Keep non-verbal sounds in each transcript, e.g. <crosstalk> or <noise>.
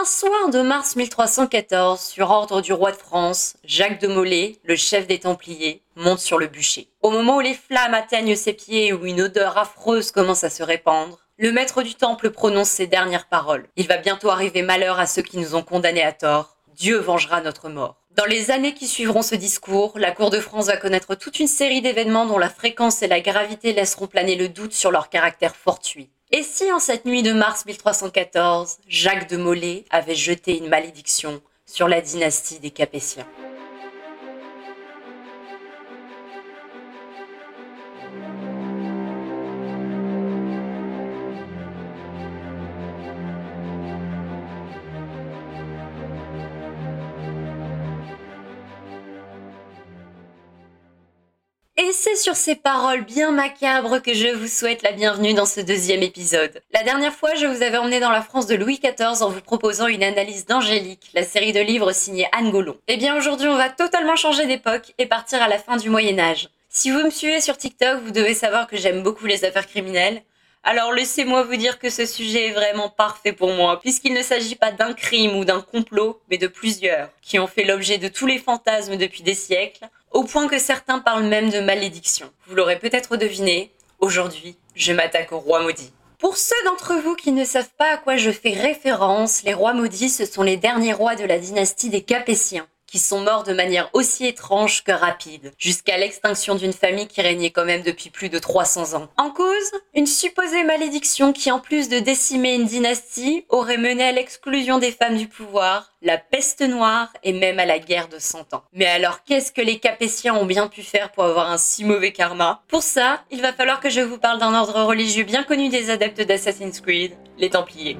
Un soir de mars 1314, sur ordre du roi de France, Jacques de Molay, le chef des Templiers, monte sur le bûcher. Au moment où les flammes atteignent ses pieds et où une odeur affreuse commence à se répandre, le maître du temple prononce ces dernières paroles. Il va bientôt arriver malheur à ceux qui nous ont condamnés à tort. Dieu vengera notre mort. Dans les années qui suivront ce discours, la cour de France va connaître toute une série d'événements dont la fréquence et la gravité laisseront planer le doute sur leur caractère fortuit. Et si en cette nuit de mars 1314, Jacques de Molay avait jeté une malédiction sur la dynastie des Capétiens? Et c'est sur ces paroles bien macabres que je vous souhaite la bienvenue dans ce deuxième épisode. La dernière fois, je vous avais emmené dans la France de Louis XIV en vous proposant une analyse d'Angélique, la série de livres signée Anne Gollon. Eh bien aujourd'hui, on va totalement changer d'époque et partir à la fin du Moyen Âge. Si vous me suivez sur TikTok, vous devez savoir que j'aime beaucoup les affaires criminelles. Alors laissez-moi vous dire que ce sujet est vraiment parfait pour moi, puisqu'il ne s'agit pas d'un crime ou d'un complot, mais de plusieurs, qui ont fait l'objet de tous les fantasmes depuis des siècles, au point que certains parlent même de malédiction. Vous l'aurez peut-être deviné, aujourd'hui, je m'attaque aux rois maudits. Pour ceux d'entre vous qui ne savent pas à quoi je fais référence, les rois maudits, ce sont les derniers rois de la dynastie des Capétiens qui sont morts de manière aussi étrange que rapide, jusqu'à l'extinction d'une famille qui régnait quand même depuis plus de 300 ans. En cause, une supposée malédiction qui, en plus de décimer une dynastie, aurait mené à l'exclusion des femmes du pouvoir, la peste noire et même à la guerre de 100 ans. Mais alors, qu'est-ce que les Capétiens ont bien pu faire pour avoir un si mauvais karma? Pour ça, il va falloir que je vous parle d'un ordre religieux bien connu des adeptes d'Assassin's Creed, les Templiers.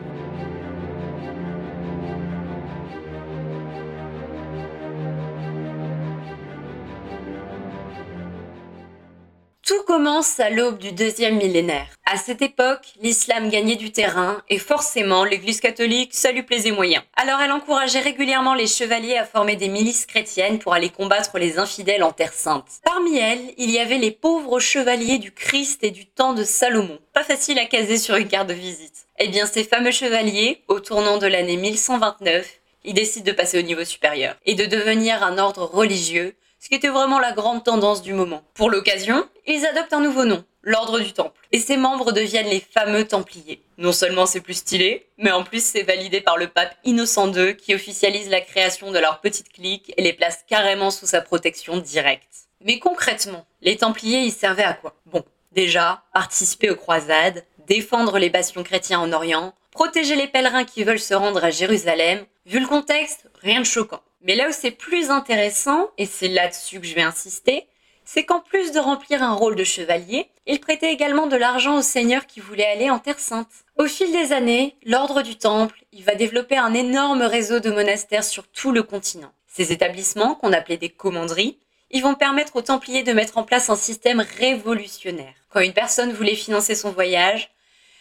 Tout commence à l'aube du deuxième millénaire. À cette époque, l'islam gagnait du terrain et forcément l'église catholique, ça lui plaisait moyen. Alors elle encourageait régulièrement les chevaliers à former des milices chrétiennes pour aller combattre les infidèles en Terre Sainte. Parmi elles, il y avait les pauvres chevaliers du Christ et du temps de Salomon. Pas facile à caser sur une carte de visite. Eh bien ces fameux chevaliers, au tournant de l'année 1129, ils décident de passer au niveau supérieur et de devenir un ordre religieux ce qui était vraiment la grande tendance du moment. Pour l'occasion, ils adoptent un nouveau nom, l'Ordre du Temple, et ses membres deviennent les fameux Templiers. Non seulement c'est plus stylé, mais en plus c'est validé par le pape Innocent II qui officialise la création de leur petite clique et les place carrément sous sa protection directe. Mais concrètement, les Templiers y servaient à quoi? Bon, déjà, participer aux croisades, défendre les bastions chrétiens en Orient, protéger les pèlerins qui veulent se rendre à Jérusalem. Vu le contexte, rien de choquant. Mais là où c'est plus intéressant, et c'est là-dessus que je vais insister, c'est qu'en plus de remplir un rôle de chevalier, il prêtait également de l'argent aux seigneurs qui voulaient aller en Terre Sainte. Au fil des années, l'ordre du Temple, il va développer un énorme réseau de monastères sur tout le continent. Ces établissements, qu'on appelait des commanderies, ils vont permettre aux Templiers de mettre en place un système révolutionnaire. Quand une personne voulait financer son voyage,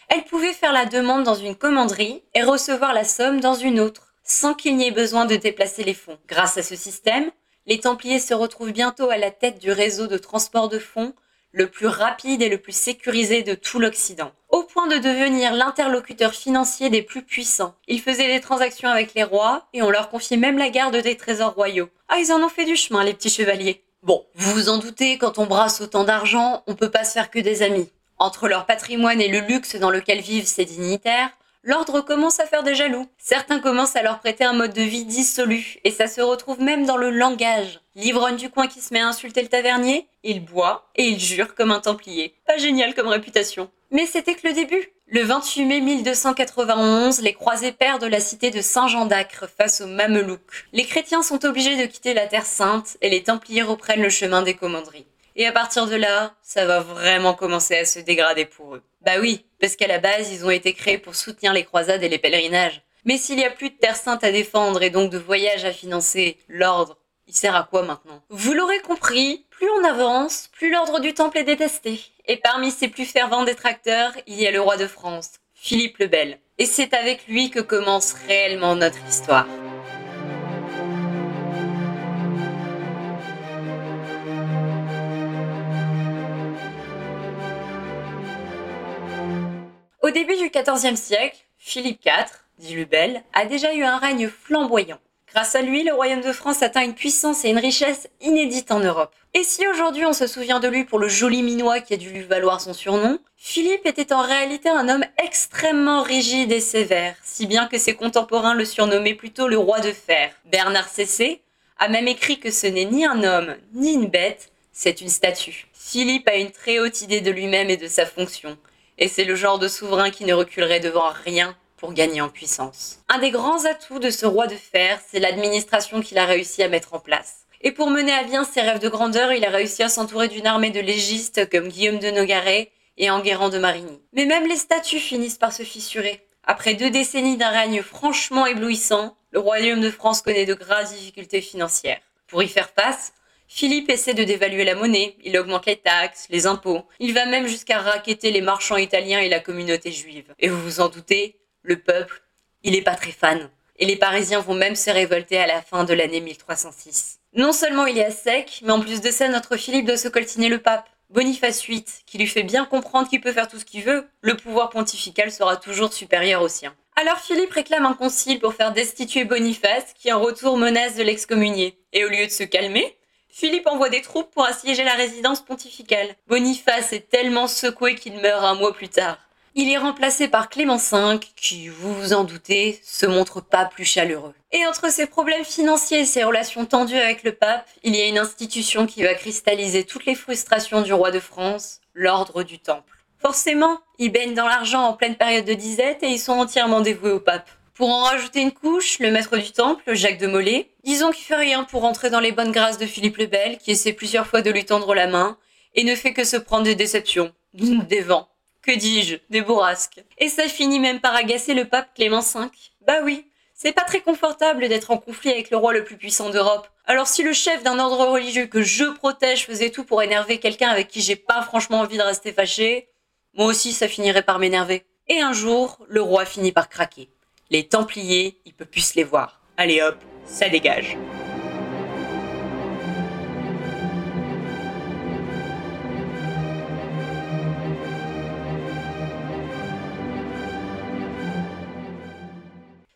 elle pouvait faire la demande dans une commanderie et recevoir la somme dans une autre sans qu'il n'y ait besoin de déplacer les fonds. Grâce à ce système, les Templiers se retrouvent bientôt à la tête du réseau de transport de fonds le plus rapide et le plus sécurisé de tout l'Occident, au point de devenir l'interlocuteur financier des plus puissants. Ils faisaient des transactions avec les rois et on leur confiait même la garde des trésors royaux. Ah, ils en ont fait du chemin, les petits chevaliers. Bon, vous vous en doutez, quand on brasse autant d'argent, on peut pas se faire que des amis. Entre leur patrimoine et le luxe dans lequel vivent ces dignitaires, l'ordre commence à faire des jaloux. Certains commencent à leur prêter un mode de vie dissolu, et ça se retrouve même dans le langage. L'ivrogne du coin qui se met à insulter le tavernier, il boit et il jure comme un templier. Pas génial comme réputation. Mais c'était que le début. Le 28 mai 1291, les croisés perdent la cité de Saint-Jean d'Acre face aux Mamelouks. Les chrétiens sont obligés de quitter la Terre Sainte et les Templiers reprennent le chemin des commanderies. Et à partir de là, ça va vraiment commencer à se dégrader pour eux. Bah oui, parce qu'à la base, ils ont été créés pour soutenir les croisades et les pèlerinages. Mais s'il y a plus de terre sainte à défendre et donc de voyages à financer, l'ordre, il sert à quoi maintenant? Vous l'aurez compris, plus on avance, plus l'ordre du temple est détesté. Et parmi ses plus fervents détracteurs, il y a le roi de France, Philippe le Bel. Et c'est avec lui que commence réellement notre histoire. Au début du XIVe siècle, Philippe IV, dit Lubel, a déjà eu un règne flamboyant. Grâce à lui, le royaume de France atteint une puissance et une richesse inédites en Europe. Et si aujourd'hui on se souvient de lui pour le joli minois qui a dû lui valoir son surnom, Philippe était en réalité un homme extrêmement rigide et sévère, si bien que ses contemporains le surnommaient plutôt le roi de fer. Bernard Cessé a même écrit que ce n'est ni un homme, ni une bête, c'est une statue. Philippe a une très haute idée de lui-même et de sa fonction, et c'est le genre de souverain qui ne reculerait devant rien pour gagner en puissance. Un des grands atouts de ce roi de fer, c'est l'administration qu'il a réussi à mettre en place. Et pour mener à bien ses rêves de grandeur, il a réussi à s'entourer d'une armée de légistes comme Guillaume de Nogaret et Enguerrand de Marigny. Mais même les statues finissent par se fissurer. Après deux décennies d'un règne franchement éblouissant, le royaume de France connaît de graves difficultés financières. Pour y faire face, Philippe essaie de dévaluer la monnaie, il augmente les taxes, les impôts, il va même jusqu'à raqueter les marchands italiens et la communauté juive. Et vous vous en doutez, le peuple, il est pas très fan. Et les Parisiens vont même se révolter à la fin de l'année 1306. Non seulement il est à sec, mais en plus de ça, notre Philippe doit se coltiner le pape. Boniface VIII, qui lui fait bien comprendre qu'il peut faire tout ce qu'il veut, le pouvoir pontifical sera toujours supérieur au sien. Alors Philippe réclame un concile pour faire destituer Boniface, qui en retour menace de l'excommunier. Et au lieu de se calmer, Philippe envoie des troupes pour assiéger la résidence pontificale. Boniface est tellement secoué qu'il meurt un mois plus tard. Il est remplacé par Clément V, qui, vous vous en doutez, se montre pas plus chaleureux. Et entre ses problèmes financiers et ses relations tendues avec le pape, il y a une institution qui va cristalliser toutes les frustrations du roi de France, l'ordre du Temple. Forcément, ils baignent dans l'argent en pleine période de disette et ils sont entièrement dévoués au pape. Pour en rajouter une couche, le maître du temple, Jacques de Molay, disons qu'il fait rien pour entrer dans les bonnes grâces de Philippe le Bel, qui essaie plusieurs fois de lui tendre la main, et ne fait que se prendre des déceptions, <laughs> des vents, que dis-je, des bourrasques. Et ça finit même par agacer le pape Clément V. Bah oui, c'est pas très confortable d'être en conflit avec le roi le plus puissant d'Europe. Alors si le chef d'un ordre religieux que je protège faisait tout pour énerver quelqu'un avec qui j'ai pas franchement envie de rester fâché, moi aussi ça finirait par m'énerver. Et un jour, le roi finit par craquer. Les Templiers, il peut plus les voir. Allez hop, ça dégage.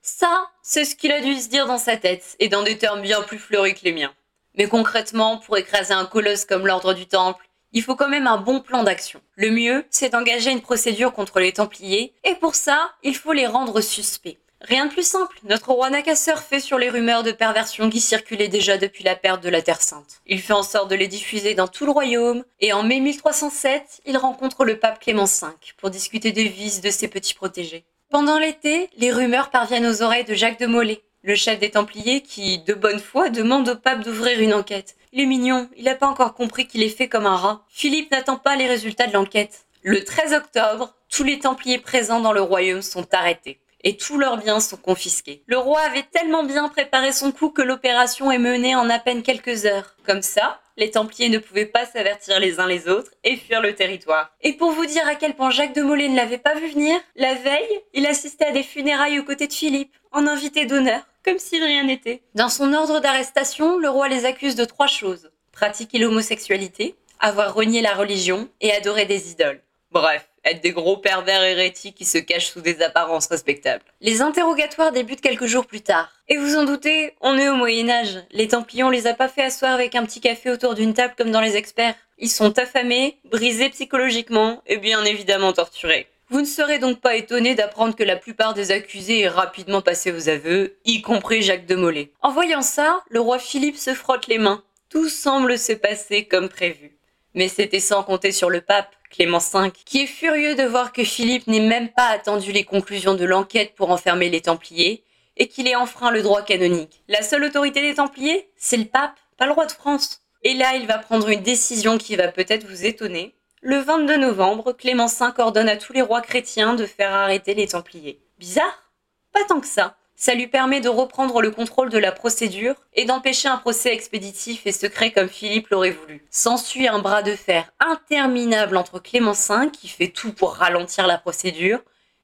Ça, c'est ce qu'il a dû se dire dans sa tête, et dans des termes bien plus fleuris que les miens. Mais concrètement, pour écraser un colosse comme l'Ordre du Temple, il faut quand même un bon plan d'action. Le mieux, c'est d'engager une procédure contre les Templiers, et pour ça, il faut les rendre suspects. Rien de plus simple, notre roi n'a qu'à surfer sur les rumeurs de perversion qui circulaient déjà depuis la perte de la Terre Sainte. Il fait en sorte de les diffuser dans tout le royaume, et en mai 1307, il rencontre le pape Clément V pour discuter des vices de ses petits protégés. Pendant l'été, les rumeurs parviennent aux oreilles de Jacques de Molay, le chef des Templiers qui, de bonne foi, demande au pape d'ouvrir une enquête. Il est mignon, il n'a pas encore compris qu'il est fait comme un rat. Philippe n'attend pas les résultats de l'enquête. Le 13 octobre, tous les Templiers présents dans le royaume sont arrêtés et tous leurs biens sont confisqués. Le roi avait tellement bien préparé son coup que l'opération est menée en à peine quelques heures. Comme ça, les Templiers ne pouvaient pas s'avertir les uns les autres et fuir le territoire. Et pour vous dire à quel point Jacques de Molay ne l'avait pas vu venir, la veille, il assistait à des funérailles aux côtés de Philippe, en invité d'honneur, comme si rien n'était. Dans son ordre d'arrestation, le roi les accuse de trois choses. Pratiquer l'homosexualité, avoir renié la religion et adorer des idoles. Bref, être des gros pervers hérétiques qui se cachent sous des apparences respectables. Les interrogatoires débutent quelques jours plus tard. Et vous en doutez, on est au Moyen Âge. Les Templiers, on les a pas fait asseoir avec un petit café autour d'une table comme dans les experts. Ils sont affamés, brisés psychologiquement et bien évidemment torturés. Vous ne serez donc pas étonné d'apprendre que la plupart des accusés est rapidement passé aux aveux, y compris Jacques de Molay. En voyant ça, le roi Philippe se frotte les mains. Tout semble se passer comme prévu. Mais c'était sans compter sur le pape, Clément V, qui est furieux de voir que Philippe n'ait même pas attendu les conclusions de l'enquête pour enfermer les Templiers, et qu'il ait enfreint le droit canonique. La seule autorité des Templiers, c'est le pape, pas le roi de France. Et là, il va prendre une décision qui va peut-être vous étonner. Le 22 novembre, Clément V ordonne à tous les rois chrétiens de faire arrêter les Templiers. Bizarre? Pas tant que ça. Ça lui permet de reprendre le contrôle de la procédure et d'empêcher un procès expéditif et secret comme Philippe l'aurait voulu. S'ensuit un bras de fer interminable entre Clément V, qui fait tout pour ralentir la procédure,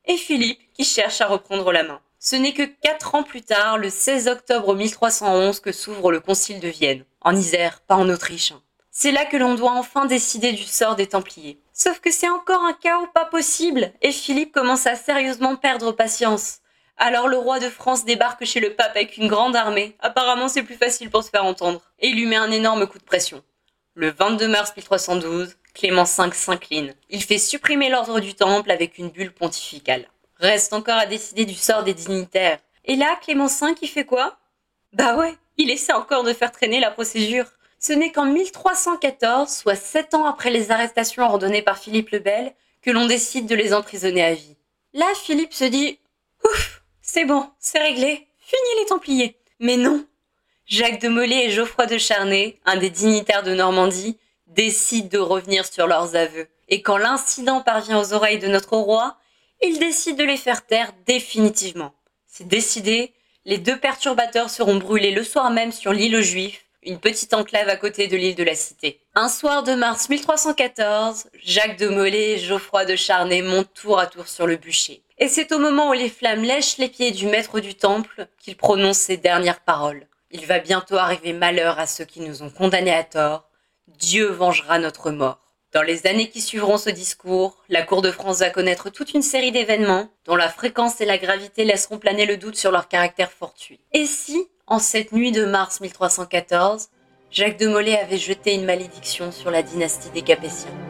et Philippe, qui cherche à reprendre la main. Ce n'est que quatre ans plus tard, le 16 octobre 1311, que s'ouvre le Concile de Vienne, en Isère, pas en Autriche. C'est là que l'on doit enfin décider du sort des Templiers. Sauf que c'est encore un chaos pas possible, et Philippe commence à sérieusement perdre patience. Alors le roi de France débarque chez le pape avec une grande armée. Apparemment c'est plus facile pour se faire entendre. Et il lui met un énorme coup de pression. Le 22 mars 1312, Clément V s'incline. Il fait supprimer l'ordre du temple avec une bulle pontificale. Reste encore à décider du sort des dignitaires. Et là, Clément V, il fait quoi? Bah ouais, il essaie encore de faire traîner la procédure. Ce n'est qu'en 1314, soit sept ans après les arrestations ordonnées par Philippe le Bel, que l'on décide de les emprisonner à vie. Là, Philippe se dit Ouf, c'est bon, c'est réglé, fini les Templiers. Mais non Jacques de Molay et Geoffroy de Charnay, un des dignitaires de Normandie, décident de revenir sur leurs aveux. Et quand l'incident parvient aux oreilles de notre roi, il décide de les faire taire définitivement. C'est décidé, les deux perturbateurs seront brûlés le soir même sur l'île aux Juifs, une petite enclave à côté de l'île de la Cité. Un soir de mars 1314, Jacques de Molay et Geoffroy de Charnay montent tour à tour sur le bûcher. Et c'est au moment où les flammes lèchent les pieds du maître du temple qu'il prononce ces dernières paroles. Il va bientôt arriver malheur à ceux qui nous ont condamnés à tort. Dieu vengera notre mort. Dans les années qui suivront ce discours, la Cour de France va connaître toute une série d'événements dont la fréquence et la gravité laisseront planer le doute sur leur caractère fortuit. Et si, en cette nuit de mars 1314, Jacques de Molay avait jeté une malédiction sur la dynastie des Capétiens?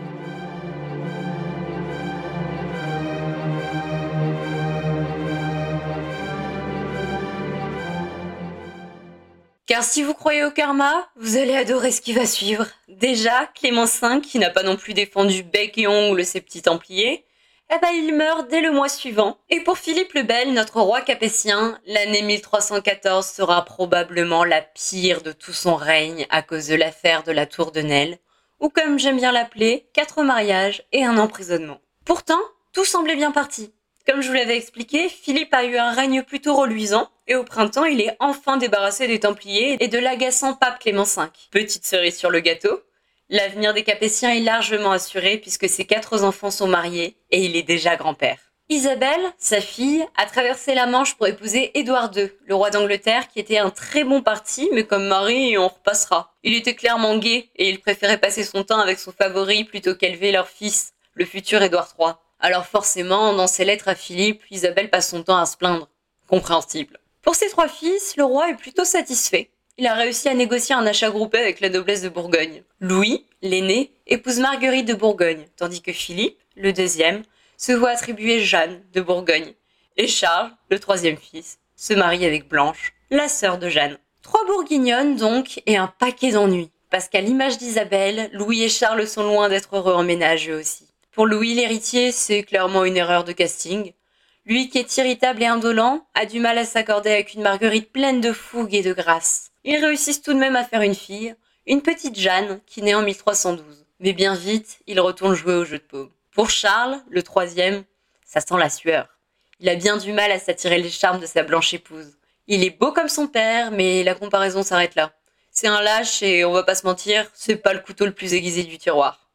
Car si vous croyez au karma, vous allez adorer ce qui va suivre. Déjà, Clément V, qui n'a pas non plus défendu bec et ongle ses petits templiers, eh ben il meurt dès le mois suivant. Et pour Philippe le Bel, notre roi capétien, l'année 1314 sera probablement la pire de tout son règne à cause de l'affaire de la tour de Nesle, ou comme j'aime bien l'appeler, quatre mariages et un emprisonnement. Pourtant, tout semblait bien parti. Comme je vous l'avais expliqué, Philippe a eu un règne plutôt reluisant, et au printemps, il est enfin débarrassé des Templiers et de l'agaçant pape Clément V. Petite cerise sur le gâteau, l'avenir des Capétiens est largement assuré puisque ses quatre enfants sont mariés et il est déjà grand-père. Isabelle, sa fille, a traversé la Manche pour épouser Édouard II, le roi d'Angleterre, qui était un très bon parti, mais comme mari, on repassera. Il était clairement gay et il préférait passer son temps avec son favori plutôt qu'élever leur fils, le futur Édouard III. Alors forcément, dans ses lettres à Philippe, Isabelle passe son temps à se plaindre. Compréhensible. Pour ses trois fils, le roi est plutôt satisfait. Il a réussi à négocier un achat groupé avec la noblesse de Bourgogne. Louis, l'aîné, épouse Marguerite de Bourgogne, tandis que Philippe, le deuxième, se voit attribuer Jeanne de Bourgogne. Et Charles, le troisième fils, se marie avec Blanche, la sœur de Jeanne. Trois bourguignonnes donc, et un paquet d'ennuis. Parce qu'à l'image d'Isabelle, Louis et Charles sont loin d'être heureux en ménage eux aussi. Pour Louis l'héritier, c'est clairement une erreur de casting. Lui qui est irritable et indolent, a du mal à s'accorder avec une Marguerite pleine de fougue et de grâce. Ils réussissent tout de même à faire une fille, une petite Jeanne, qui naît en 1312. Mais bien vite, il retourne jouer au jeu de paume. Pour Charles, le troisième, ça sent la sueur. Il a bien du mal à s'attirer les charmes de sa blanche épouse. Il est beau comme son père, mais la comparaison s'arrête là. C'est un lâche et on va pas se mentir, c'est pas le couteau le plus aiguisé du tiroir.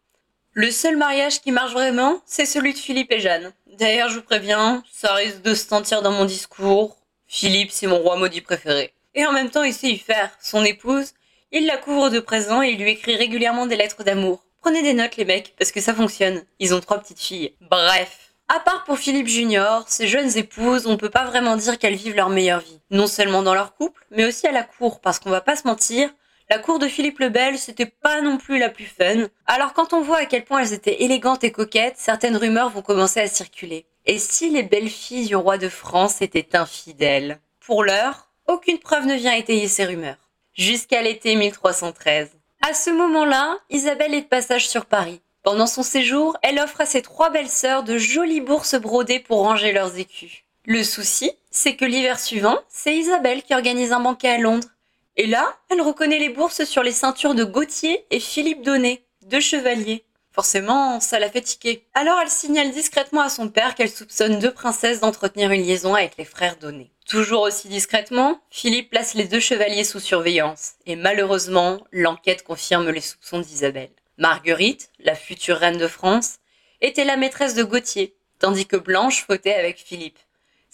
Le seul mariage qui marche vraiment, c'est celui de Philippe et Jeanne. D'ailleurs, je vous préviens, ça risque de se sentir dans mon discours. Philippe, c'est mon roi maudit préféré. Et en même temps, il sait y faire. Son épouse, il la couvre de présents et il lui écrit régulièrement des lettres d'amour. Prenez des notes, les mecs, parce que ça fonctionne. Ils ont trois petites filles. Bref. À part pour Philippe Junior, ces jeunes épouses, on peut pas vraiment dire qu'elles vivent leur meilleure vie. Non seulement dans leur couple, mais aussi à la cour, parce qu'on va pas se mentir, la cour de Philippe le Bel, c'était pas non plus la plus fun. Alors quand on voit à quel point elles étaient élégantes et coquettes, certaines rumeurs vont commencer à circuler. Et si les belles filles du roi de France étaient infidèles? Pour l'heure, aucune preuve ne vient étayer ces rumeurs. Jusqu'à l'été 1313. À ce moment-là, Isabelle est de passage sur Paris. Pendant son séjour, elle offre à ses trois belles sœurs de jolies bourses brodées pour ranger leurs écus. Le souci, c'est que l'hiver suivant, c'est Isabelle qui organise un banquet à Londres et là, elle reconnaît les bourses sur les ceintures de Gauthier et Philippe Donnet, deux chevaliers. Forcément, ça la fait tiquer. Alors elle signale discrètement à son père qu'elle soupçonne deux princesses d'entretenir une liaison avec les frères Donnet. Toujours aussi discrètement, Philippe place les deux chevaliers sous surveillance, et malheureusement, l'enquête confirme les soupçons d'Isabelle. Marguerite, la future reine de France, était la maîtresse de Gauthier, tandis que Blanche fautait avec Philippe.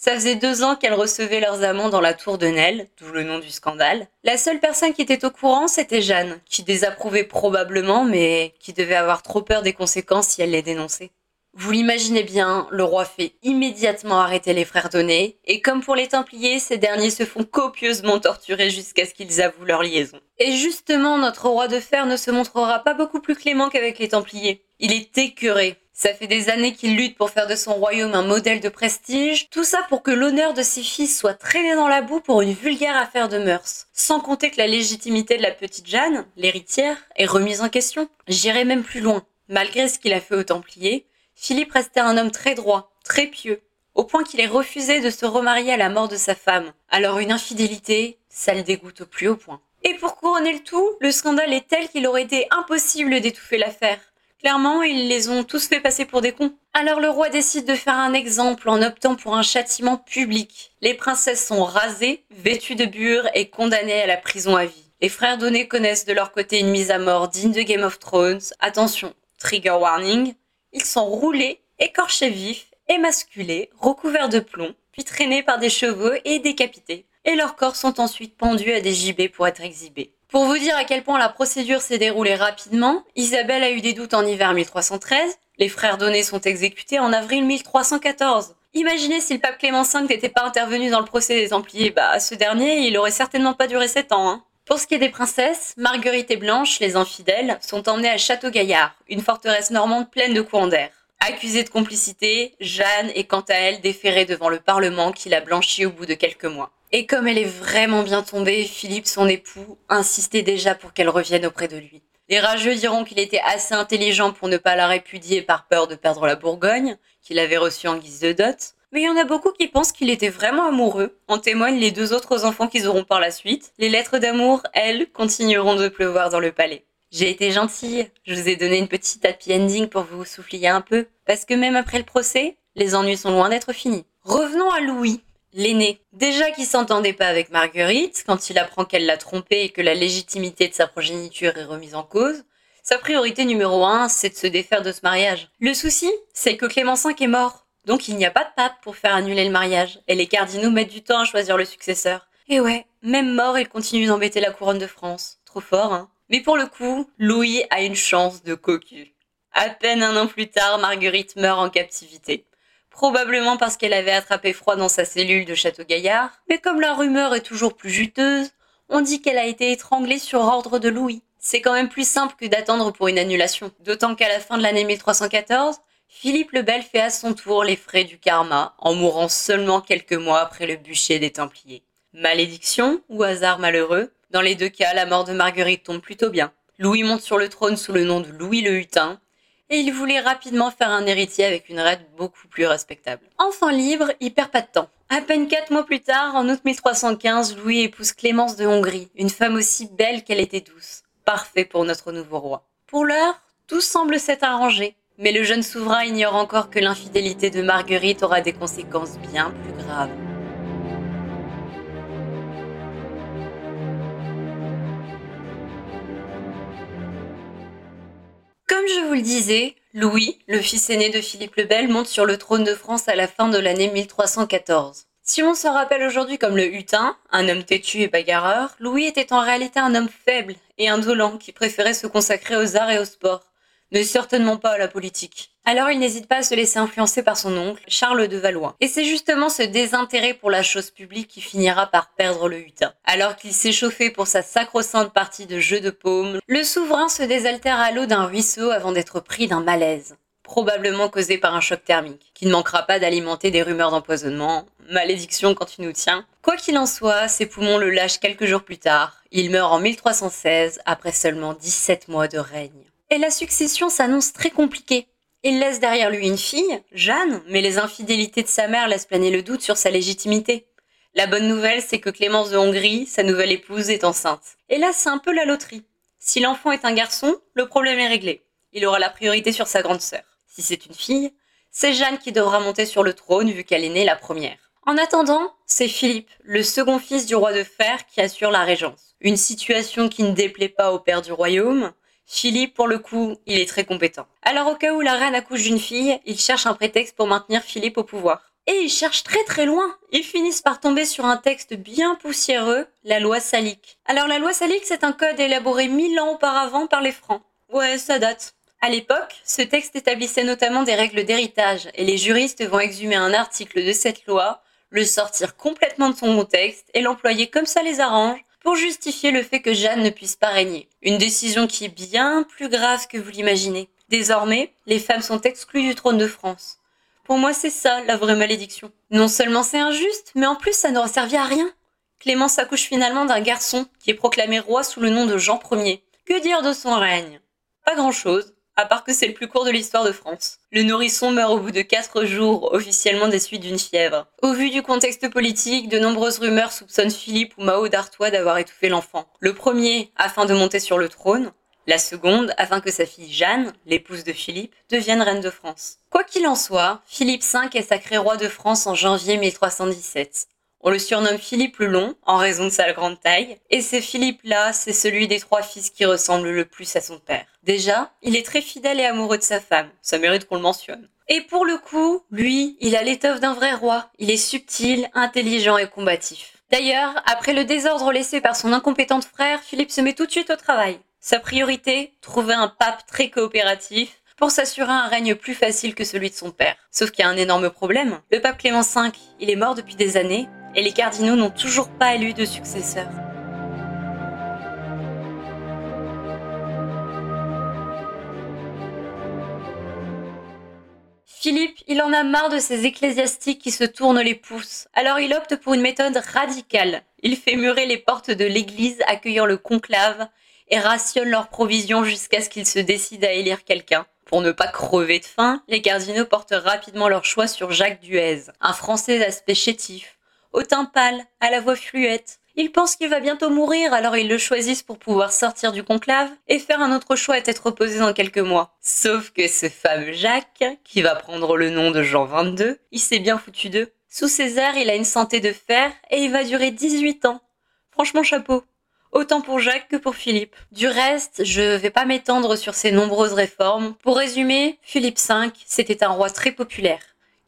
Ça faisait deux ans qu'elles recevaient leurs amants dans la tour de Nesle, d'où le nom du scandale. La seule personne qui était au courant, c'était Jeanne, qui désapprouvait probablement, mais qui devait avoir trop peur des conséquences si elle les dénonçait. Vous l'imaginez bien, le roi fait immédiatement arrêter les frères Donné, et comme pour les Templiers, ces derniers se font copieusement torturer jusqu'à ce qu'ils avouent leur liaison. Et justement, notre roi de fer ne se montrera pas beaucoup plus clément qu'avec les Templiers. Il est écœuré. Ça fait des années qu'il lutte pour faire de son royaume un modèle de prestige, tout ça pour que l'honneur de ses fils soit traîné dans la boue pour une vulgaire affaire de mœurs. Sans compter que la légitimité de la petite Jeanne, l'héritière, est remise en question. J'irai même plus loin. Malgré ce qu'il a fait aux Templiers, Philippe restait un homme très droit, très pieux, au point qu'il ait refusé de se remarier à la mort de sa femme. Alors une infidélité, ça le dégoûte au plus haut point. Et pour couronner le tout, le scandale est tel qu'il aurait été impossible d'étouffer l'affaire. Clairement, ils les ont tous fait passer pour des cons. Alors le roi décide de faire un exemple en optant pour un châtiment public. Les princesses sont rasées, vêtues de bure et condamnées à la prison à vie. Les frères Donné connaissent de leur côté une mise à mort digne de Game of Thrones. Attention, trigger warning, ils sont roulés, écorchés vifs, émasculés, recouverts de plomb, puis traînés par des chevaux et décapités. Et leurs corps sont ensuite pendus à des gibets pour être exhibés. Pour vous dire à quel point la procédure s'est déroulée rapidement, Isabelle a eu des doutes en hiver 1313, les frères Donné sont exécutés en avril 1314. Imaginez si le pape Clément V n'était pas intervenu dans le procès des Templiers, bah ce dernier, il aurait certainement pas duré 7 ans. Hein. Pour ce qui est des princesses, Marguerite et Blanche, les infidèles, sont emmenées à Château-Gaillard, une forteresse normande pleine de courants d'air. Accusée de complicité, Jeanne est quant à elle déférée devant le Parlement qui l'a blanchie au bout de quelques mois. Et comme elle est vraiment bien tombée, Philippe, son époux, insistait déjà pour qu'elle revienne auprès de lui. Les rageux diront qu'il était assez intelligent pour ne pas la répudier par peur de perdre la Bourgogne, qu'il avait reçue en guise de dot, mais il y en a beaucoup qui pensent qu'il était vraiment amoureux. En témoignent les deux autres enfants qu'ils auront par la suite. Les lettres d'amour, elles, continueront de pleuvoir dans le palais. J'ai été gentille. Je vous ai donné une petite happy ending pour vous souffler un peu. Parce que même après le procès, les ennuis sont loin d'être finis. Revenons à Louis, l'aîné. Déjà qu'il s'entendait pas avec Marguerite, quand il apprend qu'elle l'a trompé et que la légitimité de sa progéniture est remise en cause, sa priorité numéro un, c'est de se défaire de ce mariage. Le souci, c'est que Clément V est mort. Donc il n'y a pas de pape pour faire annuler le mariage, et les cardinaux mettent du temps à choisir le successeur. Et ouais, même mort, il continue d'embêter la couronne de France. Trop fort, hein Mais pour le coup, Louis a une chance de cocu. À peine un an plus tard, Marguerite meurt en captivité. Probablement parce qu'elle avait attrapé froid dans sa cellule de Château-Gaillard, mais comme la rumeur est toujours plus juteuse, on dit qu'elle a été étranglée sur ordre de Louis. C'est quand même plus simple que d'attendre pour une annulation. D'autant qu'à la fin de l'année 1314, Philippe le Bel fait à son tour les frais du karma en mourant seulement quelques mois après le bûcher des Templiers. Malédiction ou hasard malheureux Dans les deux cas, la mort de Marguerite tombe plutôt bien. Louis monte sur le trône sous le nom de Louis le Hutin, et il voulait rapidement faire un héritier avec une reine beaucoup plus respectable. Enfin libre, il perd pas de temps. À peine quatre mois plus tard, en août 1315, Louis épouse Clémence de Hongrie, une femme aussi belle qu'elle était douce. Parfait pour notre nouveau roi. Pour l'heure, tout semble s'être arrangé. Mais le jeune souverain ignore encore que l'infidélité de Marguerite aura des conséquences bien plus graves. Comme je vous le disais, Louis, le fils aîné de Philippe le Bel, monte sur le trône de France à la fin de l'année 1314. Si on s'en rappelle aujourd'hui comme le hutin, un homme têtu et bagarreur, Louis était en réalité un homme faible et indolent qui préférait se consacrer aux arts et aux sports mais certainement pas à la politique. Alors il n'hésite pas à se laisser influencer par son oncle, Charles de Valois. Et c'est justement ce désintérêt pour la chose publique qui finira par perdre le hutin. Alors qu'il chauffé pour sa sacro-sainte partie de jeu de paume, le souverain se désaltère à l'eau d'un ruisseau avant d'être pris d'un malaise. Probablement causé par un choc thermique, qui ne manquera pas d'alimenter des rumeurs d'empoisonnement, malédiction quand tu nous tiens. Quoi qu'il en soit, ses poumons le lâchent quelques jours plus tard. Il meurt en 1316 après seulement 17 mois de règne et la succession s'annonce très compliquée. Il laisse derrière lui une fille, Jeanne, mais les infidélités de sa mère laissent planer le doute sur sa légitimité. La bonne nouvelle, c'est que Clémence de Hongrie, sa nouvelle épouse, est enceinte. Et là, c'est un peu la loterie. Si l'enfant est un garçon, le problème est réglé. Il aura la priorité sur sa grande sœur. Si c'est une fille, c'est Jeanne qui devra monter sur le trône vu qu'elle est née la première. En attendant, c'est Philippe, le second fils du roi de fer, qui assure la régence. Une situation qui ne déplaît pas au père du royaume, Philippe, pour le coup, il est très compétent. Alors au cas où la reine accouche d'une fille, il cherche un prétexte pour maintenir Philippe au pouvoir. Et ils cherchent très très loin. Ils finissent par tomber sur un texte bien poussiéreux, la loi salique. Alors la loi salique, c'est un code élaboré mille ans auparavant par les Francs. Ouais, ça date. À l'époque, ce texte établissait notamment des règles d'héritage et les juristes vont exhumer un article de cette loi, le sortir complètement de son contexte et l'employer comme ça les arrange pour justifier le fait que Jeanne ne puisse pas régner. Une décision qui est bien plus grave que vous l'imaginez. Désormais, les femmes sont exclues du trône de France. Pour moi, c'est ça la vraie malédiction. Non seulement c'est injuste, mais en plus ça n'aura servi à rien. Clémence accouche finalement d'un garçon qui est proclamé roi sous le nom de Jean Ier. Que dire de son règne? Pas grand-chose, à part que c'est le plus court de l'histoire de France. Le nourrisson meurt au bout de quatre jours, officiellement des suites d'une fièvre. Au vu du contexte politique, de nombreuses rumeurs soupçonnent Philippe ou Mao d'Artois d'avoir étouffé l'enfant. Le premier, afin de monter sur le trône, la seconde, afin que sa fille Jeanne, l'épouse de Philippe, devienne reine de France. Quoi qu'il en soit, Philippe V est sacré roi de France en janvier 1317. On le surnomme Philippe le Long, en raison de sa grande taille, et ce Philippe-là, c'est celui des trois fils qui ressemble le plus à son père. Déjà, il est très fidèle et amoureux de sa femme, ça mérite qu'on le mentionne. Et pour le coup, lui, il a l'étoffe d'un vrai roi, il est subtil, intelligent et combatif. D'ailleurs, après le désordre laissé par son incompétent frère, Philippe se met tout de suite au travail. Sa priorité, trouver un pape très coopératif, pour s'assurer un règne plus facile que celui de son père. Sauf qu'il y a un énorme problème. Le pape Clément V, il est mort depuis des années, et les cardinaux n'ont toujours pas élu de successeur. Philippe, il en a marre de ces ecclésiastiques qui se tournent les pouces. Alors il opte pour une méthode radicale. Il fait murer les portes de l'église accueillant le conclave et rationne leurs provisions jusqu'à ce qu'ils se décident à élire quelqu'un. Pour ne pas crever de faim, les cardinaux portent rapidement leur choix sur Jacques Duez, un Français d'aspect chétif, au teint pâle, à la voix fluette. Ils pensent qu'il va bientôt mourir, alors ils le choisissent pour pouvoir sortir du conclave et faire un autre choix et être reposé dans quelques mois. Sauf que ce fameux Jacques, qui va prendre le nom de Jean XXII, il s'est bien foutu d'eux. Sous César, il a une santé de fer et il va durer 18 ans. Franchement chapeau. Autant pour Jacques que pour Philippe. Du reste, je vais pas m'étendre sur ses nombreuses réformes. Pour résumer, Philippe V, c'était un roi très populaire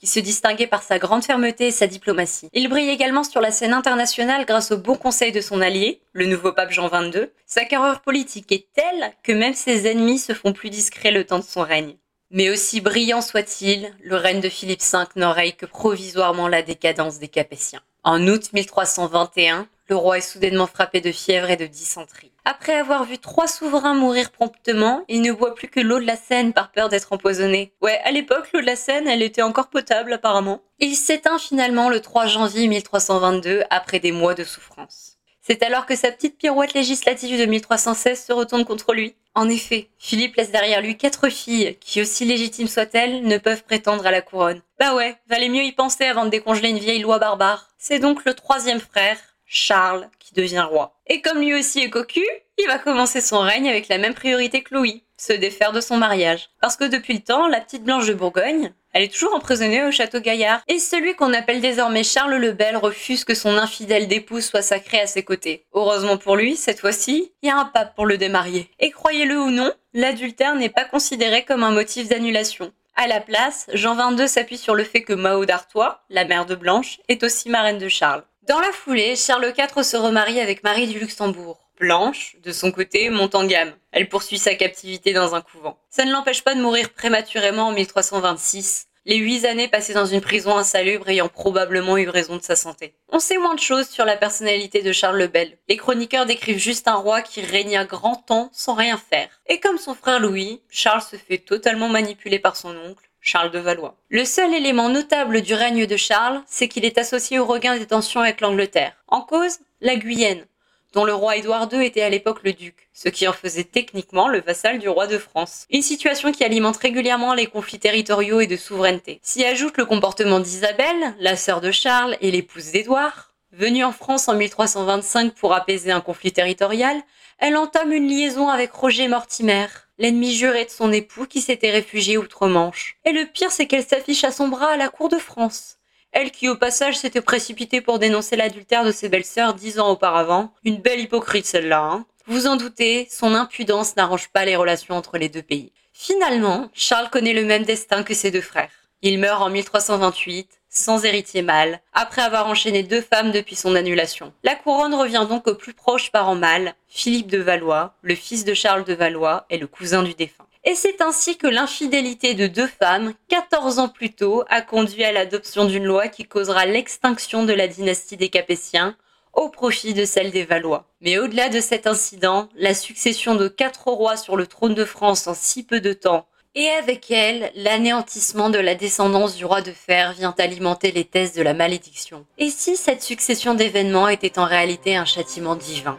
il se distinguait par sa grande fermeté et sa diplomatie. Il brille également sur la scène internationale grâce au bon conseil de son allié, le nouveau pape Jean XXII. Sa carrière politique est telle que même ses ennemis se font plus discrets le temps de son règne. Mais aussi brillant soit-il, le règne de Philippe V n'oreille que provisoirement la décadence des Capétiens. En août 1321, le roi est soudainement frappé de fièvre et de dysenterie. Après avoir vu trois souverains mourir promptement, il ne boit plus que l'eau de la Seine par peur d'être empoisonné. Ouais, à l'époque, l'eau de la Seine, elle était encore potable apparemment. Il s'éteint finalement le 3 janvier 1322 après des mois de souffrance. C'est alors que sa petite pirouette législative de 1316 se retourne contre lui. En effet, Philippe laisse derrière lui quatre filles qui, aussi légitimes soient-elles, ne peuvent prétendre à la couronne. Bah ouais, valait mieux y penser avant de décongeler une vieille loi barbare. C'est donc le troisième frère, Charles, qui devient roi. Et comme lui aussi est cocu, il va commencer son règne avec la même priorité que Louis, se défaire de son mariage. Parce que depuis le temps, la petite Blanche de Bourgogne, elle est toujours emprisonnée au château Gaillard. Et celui qu'on appelle désormais Charles le Bel refuse que son infidèle d'épouse soit sacrée à ses côtés. Heureusement pour lui, cette fois-ci, il y a un pape pour le démarier. Et croyez-le ou non, l'adultère n'est pas considéré comme un motif d'annulation. À la place, Jean XXII s'appuie sur le fait que Mao d'Artois, la mère de Blanche, est aussi marraine de Charles. Dans la foulée, Charles IV se remarie avec Marie du Luxembourg. Blanche, de son côté, monte en gamme. Elle poursuit sa captivité dans un couvent. Ça ne l'empêche pas de mourir prématurément en 1326, les huit années passées dans une prison insalubre ayant probablement eu raison de sa santé. On sait moins de choses sur la personnalité de Charles le Bel. Les chroniqueurs décrivent juste un roi qui régna grand temps sans rien faire. Et comme son frère Louis, Charles se fait totalement manipuler par son oncle, Charles de Valois. Le seul élément notable du règne de Charles, c'est qu'il est associé au regain des tensions avec l'Angleterre. En cause, la Guyenne, dont le roi Édouard II était à l'époque le duc, ce qui en faisait techniquement le vassal du roi de France. Une situation qui alimente régulièrement les conflits territoriaux et de souveraineté. S'y ajoute le comportement d'Isabelle, la sœur de Charles et l'épouse d'Édouard. Venue en France en 1325 pour apaiser un conflit territorial, elle entame une liaison avec Roger Mortimer, l'ennemi juré de son époux qui s'était réfugié outre-Manche. Et le pire, c'est qu'elle s'affiche à son bras à la cour de France. Elle qui au passage s'était précipitée pour dénoncer l'adultère de ses belles-sœurs dix ans auparavant. Une belle hypocrite celle-là. Hein. Vous en doutez, son impudence n'arrange pas les relations entre les deux pays. Finalement, Charles connaît le même destin que ses deux frères. Il meurt en 1328, sans héritier mâle, après avoir enchaîné deux femmes depuis son annulation. La couronne revient donc au plus proche parent mâle, Philippe de Valois, le fils de Charles de Valois et le cousin du défunt. Et c'est ainsi que l'infidélité de deux femmes, 14 ans plus tôt, a conduit à l'adoption d'une loi qui causera l'extinction de la dynastie des Capétiens au profit de celle des Valois. Mais au-delà de cet incident, la succession de quatre rois sur le trône de France en si peu de temps, et avec elle, l'anéantissement de la descendance du roi de fer vient alimenter les thèses de la malédiction. Et si cette succession d'événements était en réalité un châtiment divin?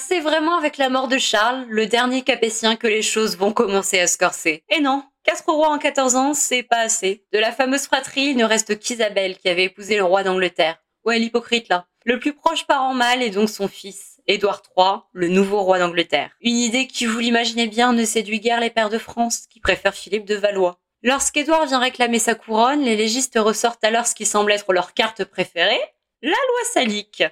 C'est vraiment avec la mort de Charles, le dernier capétien, que les choses vont commencer à se corser. Et non, quatre rois en 14 ans, c'est pas assez. De la fameuse fratrie, il ne reste qu'Isabelle qui avait épousé le roi d'Angleterre. Ouais, l'hypocrite là. Le plus proche parent mâle est donc son fils, Édouard III, le nouveau roi d'Angleterre. Une idée qui, vous l'imaginez bien, ne séduit guère les pères de France, qui préfèrent Philippe de Valois. Lorsqu'Édouard vient réclamer sa couronne, les légistes ressortent alors ce qui semble être leur carte préférée, la loi salique.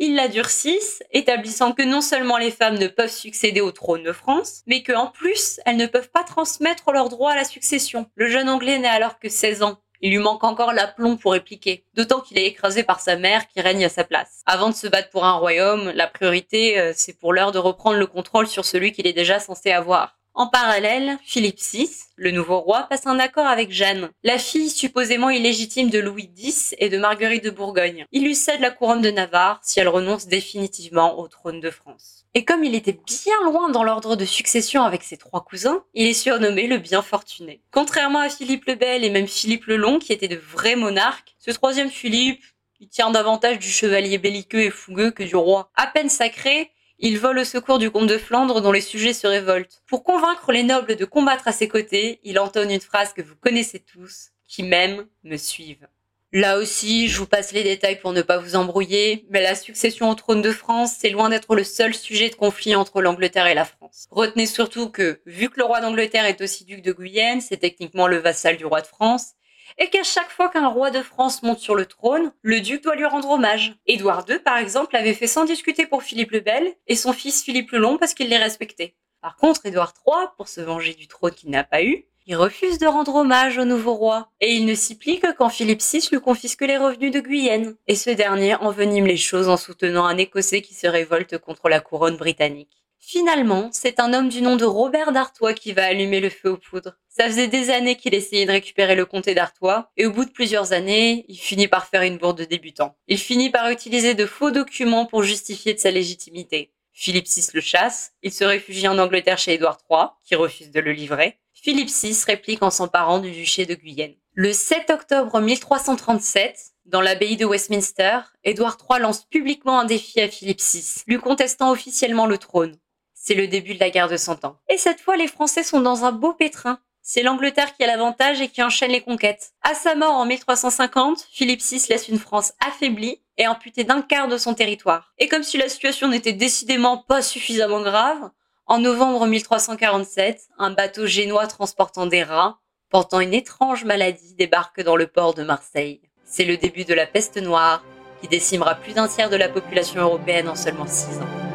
Ils la durcissent, établissant que non seulement les femmes ne peuvent succéder au trône de France, mais qu'en plus, elles ne peuvent pas transmettre leurs droits à la succession. Le jeune Anglais n'a alors que 16 ans. Il lui manque encore l'aplomb pour répliquer, d'autant qu'il est écrasé par sa mère qui règne à sa place. Avant de se battre pour un royaume, la priorité, euh, c'est pour l'heure de reprendre le contrôle sur celui qu'il est déjà censé avoir. En parallèle, Philippe VI, le nouveau roi, passe un accord avec Jeanne, la fille supposément illégitime de Louis X et de Marguerite de Bourgogne. Il lui cède la couronne de Navarre si elle renonce définitivement au trône de France. Et comme il était bien loin dans l'ordre de succession avec ses trois cousins, il est surnommé le bien fortuné. Contrairement à Philippe le Bel et même Philippe le Long, qui étaient de vrais monarques, ce troisième Philippe, il tient davantage du chevalier belliqueux et fougueux que du roi. À peine sacré, il vole au secours du comte de Flandre dont les sujets se révoltent. Pour convaincre les nobles de combattre à ses côtés, il entonne une phrase que vous connaissez tous, qui m'aiment, me suivent. Là aussi, je vous passe les détails pour ne pas vous embrouiller, mais la succession au trône de France, c'est loin d'être le seul sujet de conflit entre l'Angleterre et la France. Retenez surtout que, vu que le roi d'Angleterre est aussi duc de Guyenne, c'est techniquement le vassal du roi de France, et qu'à chaque fois qu'un roi de France monte sur le trône, le duc doit lui rendre hommage. Édouard II, par exemple, l'avait fait sans discuter pour Philippe le Bel et son fils Philippe le Long parce qu'il les respectait. Par contre, Édouard III, pour se venger du trône qu'il n'a pas eu, il refuse de rendre hommage au nouveau roi, et il ne s'y plie que quand Philippe VI lui confisque les revenus de Guyenne. Et ce dernier envenime les choses en soutenant un Écossais qui se révolte contre la couronne britannique. Finalement, c'est un homme du nom de Robert d'Artois qui va allumer le feu aux poudres. Ça faisait des années qu'il essayait de récupérer le comté d'Artois, et au bout de plusieurs années, il finit par faire une bourde de débutant. Il finit par utiliser de faux documents pour justifier de sa légitimité. Philippe VI le chasse, il se réfugie en Angleterre chez Édouard III, qui refuse de le livrer. Philippe VI réplique en s'emparant du duché de Guyenne. Le 7 octobre 1337, dans l'abbaye de Westminster, Édouard III lance publiquement un défi à Philippe VI, lui contestant officiellement le trône. C'est le début de la guerre de Cent Ans. Et cette fois, les Français sont dans un beau pétrin. C'est l'Angleterre qui a l'avantage et qui enchaîne les conquêtes. À sa mort en 1350, Philippe VI laisse une France affaiblie et amputée d'un quart de son territoire. Et comme si la situation n'était décidément pas suffisamment grave, en novembre 1347, un bateau génois transportant des rats, portant une étrange maladie, débarque dans le port de Marseille. C'est le début de la peste noire, qui décimera plus d'un tiers de la population européenne en seulement six ans.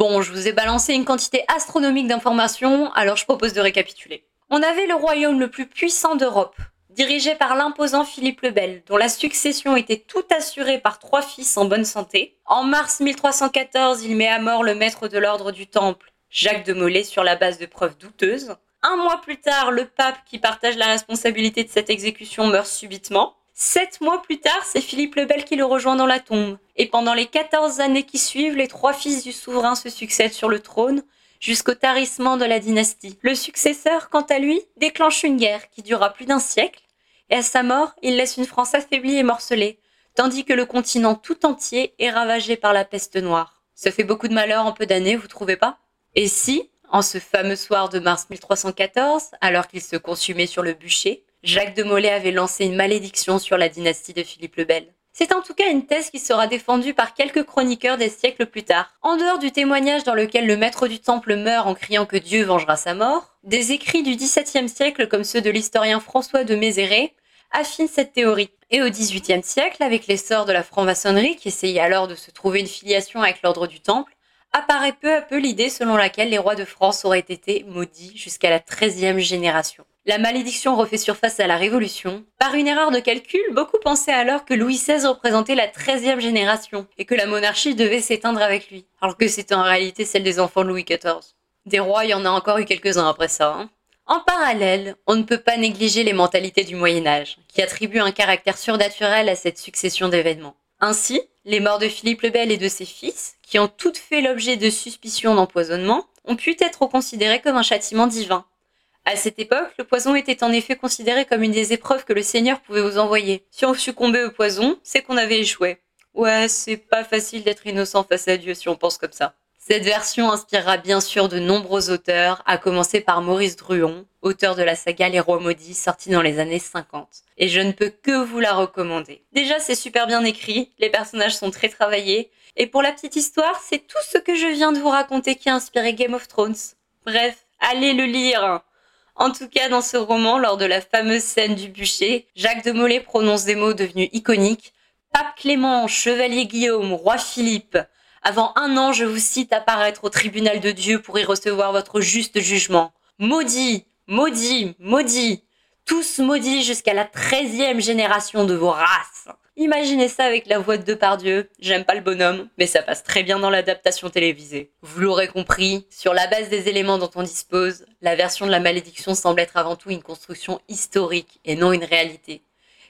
Bon, je vous ai balancé une quantité astronomique d'informations, alors je propose de récapituler. On avait le royaume le plus puissant d'Europe, dirigé par l'imposant Philippe le Bel, dont la succession était tout assurée par trois fils en bonne santé. En mars 1314, il met à mort le maître de l'ordre du Temple, Jacques de Molay, sur la base de preuves douteuses. Un mois plus tard, le pape, qui partage la responsabilité de cette exécution, meurt subitement. Sept mois plus tard, c'est Philippe le Bel qui le rejoint dans la tombe. Et pendant les 14 années qui suivent, les trois fils du souverain se succèdent sur le trône, jusqu'au tarissement de la dynastie. Le successeur, quant à lui, déclenche une guerre qui durera plus d'un siècle, et à sa mort, il laisse une France affaiblie et morcelée, tandis que le continent tout entier est ravagé par la peste noire. Ça fait beaucoup de malheur en peu d'années, vous trouvez pas? Et si, en ce fameux soir de mars 1314, alors qu'il se consumait sur le bûcher, Jacques de Molay avait lancé une malédiction sur la dynastie de Philippe le Bel. C'est en tout cas une thèse qui sera défendue par quelques chroniqueurs des siècles plus tard. En dehors du témoignage dans lequel le maître du temple meurt en criant que Dieu vengera sa mort, des écrits du XVIIe siècle comme ceux de l'historien François de Mézéré affinent cette théorie. Et au XVIIIe siècle, avec l'essor de la franc-maçonnerie qui essayait alors de se trouver une filiation avec l'ordre du temple, apparaît peu à peu l'idée selon laquelle les rois de France auraient été maudits jusqu'à la treizième génération. La malédiction refait surface à la Révolution. Par une erreur de calcul, beaucoup pensaient alors que Louis XVI représentait la 13e génération et que la monarchie devait s'éteindre avec lui, alors que c'était en réalité celle des enfants de Louis XIV. Des rois, il y en a encore eu quelques-uns après ça. Hein. En parallèle, on ne peut pas négliger les mentalités du Moyen Âge, qui attribuent un caractère surnaturel à cette succession d'événements. Ainsi, les morts de Philippe le Bel et de ses fils, qui ont toutes fait l'objet de suspicions d'empoisonnement, ont pu être considérés comme un châtiment divin, à cette époque, le poison était en effet considéré comme une des épreuves que le Seigneur pouvait vous envoyer. Si on succombait au poison, c'est qu'on avait échoué. Ouais, c'est pas facile d'être innocent face à Dieu si on pense comme ça. Cette version inspirera bien sûr de nombreux auteurs, à commencer par Maurice Druon, auteur de la saga Les Rois Maudits, sortie dans les années 50. Et je ne peux que vous la recommander. Déjà, c'est super bien écrit, les personnages sont très travaillés, et pour la petite histoire, c'est tout ce que je viens de vous raconter qui a inspiré Game of Thrones. Bref, allez le lire en tout cas, dans ce roman, lors de la fameuse scène du bûcher, Jacques de Molay prononce des mots devenus iconiques. Pape Clément, Chevalier Guillaume, Roi Philippe, avant un an, je vous cite apparaître au tribunal de Dieu pour y recevoir votre juste jugement. Maudit, maudit, maudit, tous maudits jusqu'à la treizième génération de vos races. Imaginez ça avec la voix de Depardieu. J'aime pas le bonhomme, mais ça passe très bien dans l'adaptation télévisée. Vous l'aurez compris, sur la base des éléments dont on dispose, la version de la malédiction semble être avant tout une construction historique et non une réalité.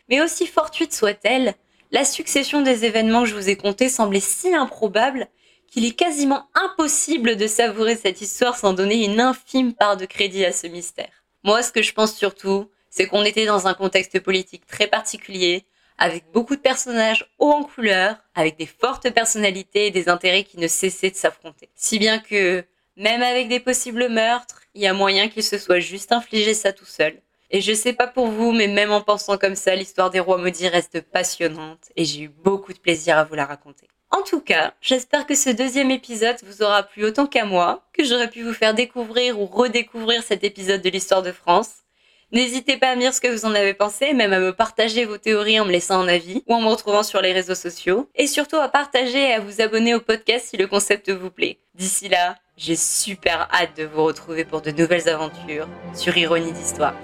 Mais aussi fortuite soit-elle, la succession des événements que je vous ai contés semblait si improbable qu'il est quasiment impossible de savourer cette histoire sans donner une infime part de crédit à ce mystère. Moi, ce que je pense surtout, c'est qu'on était dans un contexte politique très particulier, avec beaucoup de personnages hauts en couleur, avec des fortes personnalités et des intérêts qui ne cessaient de s'affronter. Si bien que, même avec des possibles meurtres, il y a moyen qu'il se soit juste infligé ça tout seul. Et je sais pas pour vous, mais même en pensant comme ça, l'histoire des rois maudits reste passionnante et j'ai eu beaucoup de plaisir à vous la raconter. En tout cas, j'espère que ce deuxième épisode vous aura plu autant qu'à moi, que j'aurais pu vous faire découvrir ou redécouvrir cet épisode de l'histoire de France. N'hésitez pas à me dire ce que vous en avez pensé, même à me partager vos théories en me laissant un avis ou en me retrouvant sur les réseaux sociaux. Et surtout à partager et à vous abonner au podcast si le concept vous plaît. D'ici là, j'ai super hâte de vous retrouver pour de nouvelles aventures sur Ironie d'Histoire.